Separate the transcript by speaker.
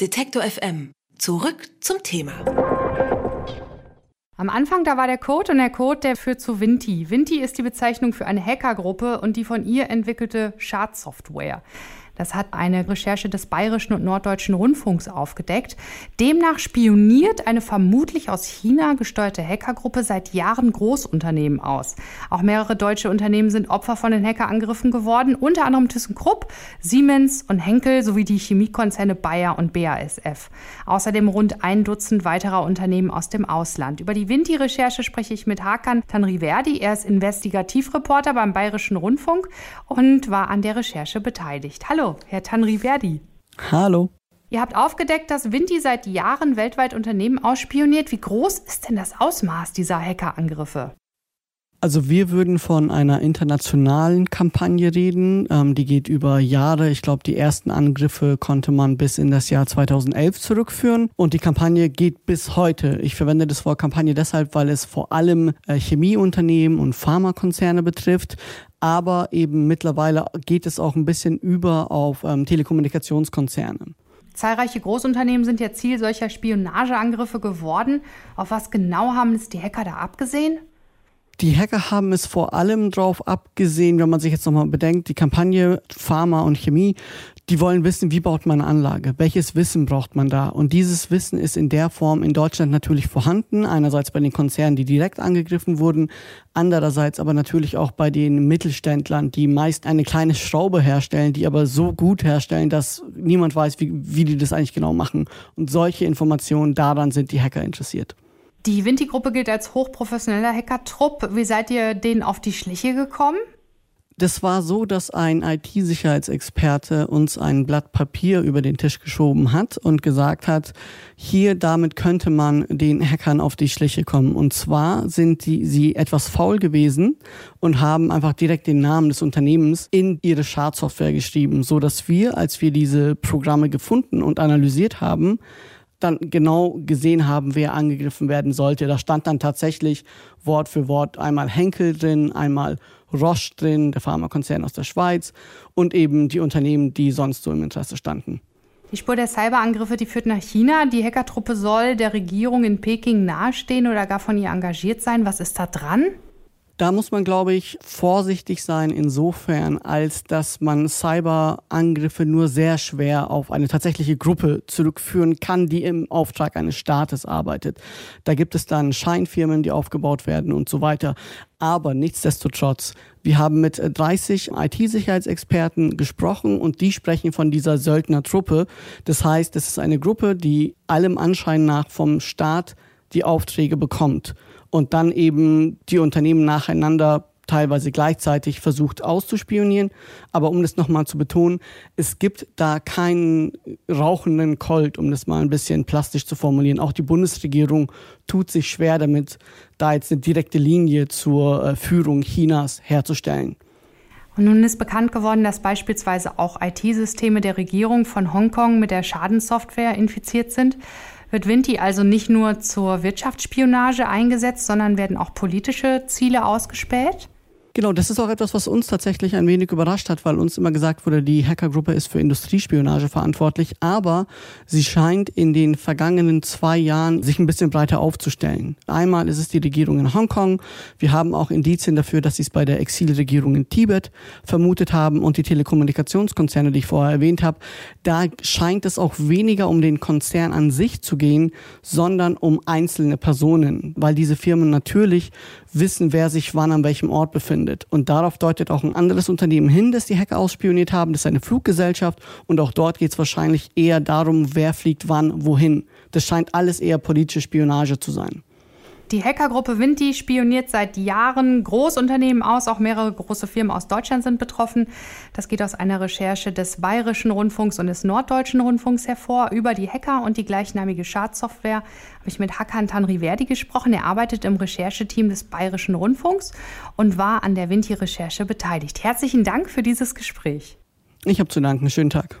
Speaker 1: Detektor FM. Zurück zum Thema.
Speaker 2: Am Anfang, da war der Code und der Code, der führt zu Vinti. Vinti ist die Bezeichnung für eine Hackergruppe und die von ihr entwickelte Schadsoftware. Das hat eine Recherche des Bayerischen und Norddeutschen Rundfunks aufgedeckt. Demnach spioniert eine vermutlich aus China gesteuerte Hackergruppe seit Jahren Großunternehmen aus. Auch mehrere deutsche Unternehmen sind Opfer von den Hackerangriffen geworden, unter anderem ThyssenKrupp, Siemens und Henkel sowie die Chemiekonzerne Bayer und BASF. Außerdem rund ein Dutzend weiterer Unternehmen aus dem Ausland. Über die Vinti-Recherche spreche ich mit Hakan Tanriverdi. Er ist Investigativreporter beim Bayerischen Rundfunk und war an der Recherche beteiligt. Hallo. Herr Tanri Verdi.
Speaker 3: Hallo.
Speaker 2: Ihr habt aufgedeckt, dass Vinti seit Jahren weltweit Unternehmen ausspioniert. Wie groß ist denn das Ausmaß dieser Hackerangriffe?
Speaker 3: Also wir würden von einer internationalen Kampagne reden. Ähm, die geht über Jahre. Ich glaube, die ersten Angriffe konnte man bis in das Jahr 2011 zurückführen. Und die Kampagne geht bis heute. Ich verwende das Wort Kampagne deshalb, weil es vor allem äh, Chemieunternehmen und Pharmakonzerne betrifft. Aber eben mittlerweile geht es auch ein bisschen über auf ähm, Telekommunikationskonzerne.
Speaker 2: Zahlreiche Großunternehmen sind ja Ziel solcher Spionageangriffe geworden. Auf was genau haben es die Hacker da abgesehen?
Speaker 3: Die Hacker haben es vor allem darauf abgesehen, wenn man sich jetzt nochmal bedenkt, die Kampagne Pharma und Chemie, die wollen wissen, wie baut man eine Anlage, welches Wissen braucht man da. Und dieses Wissen ist in der Form in Deutschland natürlich vorhanden, einerseits bei den Konzernen, die direkt angegriffen wurden, andererseits aber natürlich auch bei den Mittelständlern, die meist eine kleine Schraube herstellen, die aber so gut herstellen, dass niemand weiß, wie, wie die das eigentlich genau machen. Und solche Informationen, daran sind die Hacker interessiert.
Speaker 2: Die Vinti-Gruppe gilt als hochprofessioneller Hackertrupp. Wie seid ihr denen auf die Schliche gekommen?
Speaker 3: Das war so, dass ein IT-Sicherheitsexperte uns ein Blatt Papier über den Tisch geschoben hat und gesagt hat, hier damit könnte man den Hackern auf die Schliche kommen. Und zwar sind die, sie etwas faul gewesen und haben einfach direkt den Namen des Unternehmens in ihre Schadsoftware geschrieben, so dass wir, als wir diese Programme gefunden und analysiert haben, dann genau gesehen haben, wer angegriffen werden sollte. Da stand dann tatsächlich Wort für Wort einmal Henkel drin, einmal Roche drin, der Pharmakonzern aus der Schweiz und eben die Unternehmen, die sonst so im Interesse standen.
Speaker 2: Die Spur der Cyberangriffe, die führt nach China. Die Hackertruppe soll der Regierung in Peking nahestehen oder gar von ihr engagiert sein. Was ist da dran?
Speaker 3: Da muss man, glaube ich, vorsichtig sein insofern, als dass man Cyberangriffe nur sehr schwer auf eine tatsächliche Gruppe zurückführen kann, die im Auftrag eines Staates arbeitet. Da gibt es dann Scheinfirmen, die aufgebaut werden und so weiter. Aber nichtsdestotrotz, wir haben mit 30 IT-Sicherheitsexperten gesprochen und die sprechen von dieser Söldnertruppe. Das heißt, es ist eine Gruppe, die allem Anschein nach vom Staat die Aufträge bekommt und dann eben die Unternehmen nacheinander teilweise gleichzeitig versucht auszuspionieren. Aber um das nochmal zu betonen, es gibt da keinen rauchenden Colt, um das mal ein bisschen plastisch zu formulieren. Auch die Bundesregierung tut sich schwer damit, da jetzt eine direkte Linie zur äh, Führung Chinas herzustellen.
Speaker 2: Und nun ist bekannt geworden, dass beispielsweise auch IT-Systeme der Regierung von Hongkong mit der Schadenssoftware infiziert sind. Wird Vinti also nicht nur zur Wirtschaftsspionage eingesetzt, sondern werden auch politische Ziele ausgespäht?
Speaker 3: Genau, das ist auch etwas, was uns tatsächlich ein wenig überrascht hat, weil uns immer gesagt wurde, die Hackergruppe ist für Industriespionage verantwortlich, aber sie scheint in den vergangenen zwei Jahren sich ein bisschen breiter aufzustellen. Einmal ist es die Regierung in Hongkong, wir haben auch Indizien dafür, dass sie es bei der Exilregierung in Tibet vermutet haben. Und die Telekommunikationskonzerne, die ich vorher erwähnt habe, da scheint es auch weniger um den Konzern an sich zu gehen, sondern um einzelne Personen, weil diese Firmen natürlich wissen, wer sich wann an welchem Ort befindet. Und darauf deutet auch ein anderes Unternehmen hin, das die Hacker ausspioniert haben. Das ist eine Fluggesellschaft. Und auch dort geht es wahrscheinlich eher darum, wer fliegt wann, wohin. Das scheint alles eher politische Spionage zu sein.
Speaker 2: Die Hackergruppe Vinti spioniert seit Jahren Großunternehmen aus. Auch mehrere große Firmen aus Deutschland sind betroffen. Das geht aus einer Recherche des Bayerischen Rundfunks und des Norddeutschen Rundfunks hervor. Über die Hacker und die gleichnamige Schadsoftware habe ich mit Hakan Tanriverdi gesprochen. Er arbeitet im Rechercheteam des Bayerischen Rundfunks und war an der Vinti-Recherche beteiligt. Herzlichen Dank für dieses Gespräch.
Speaker 3: Ich habe zu danken. Schönen Tag.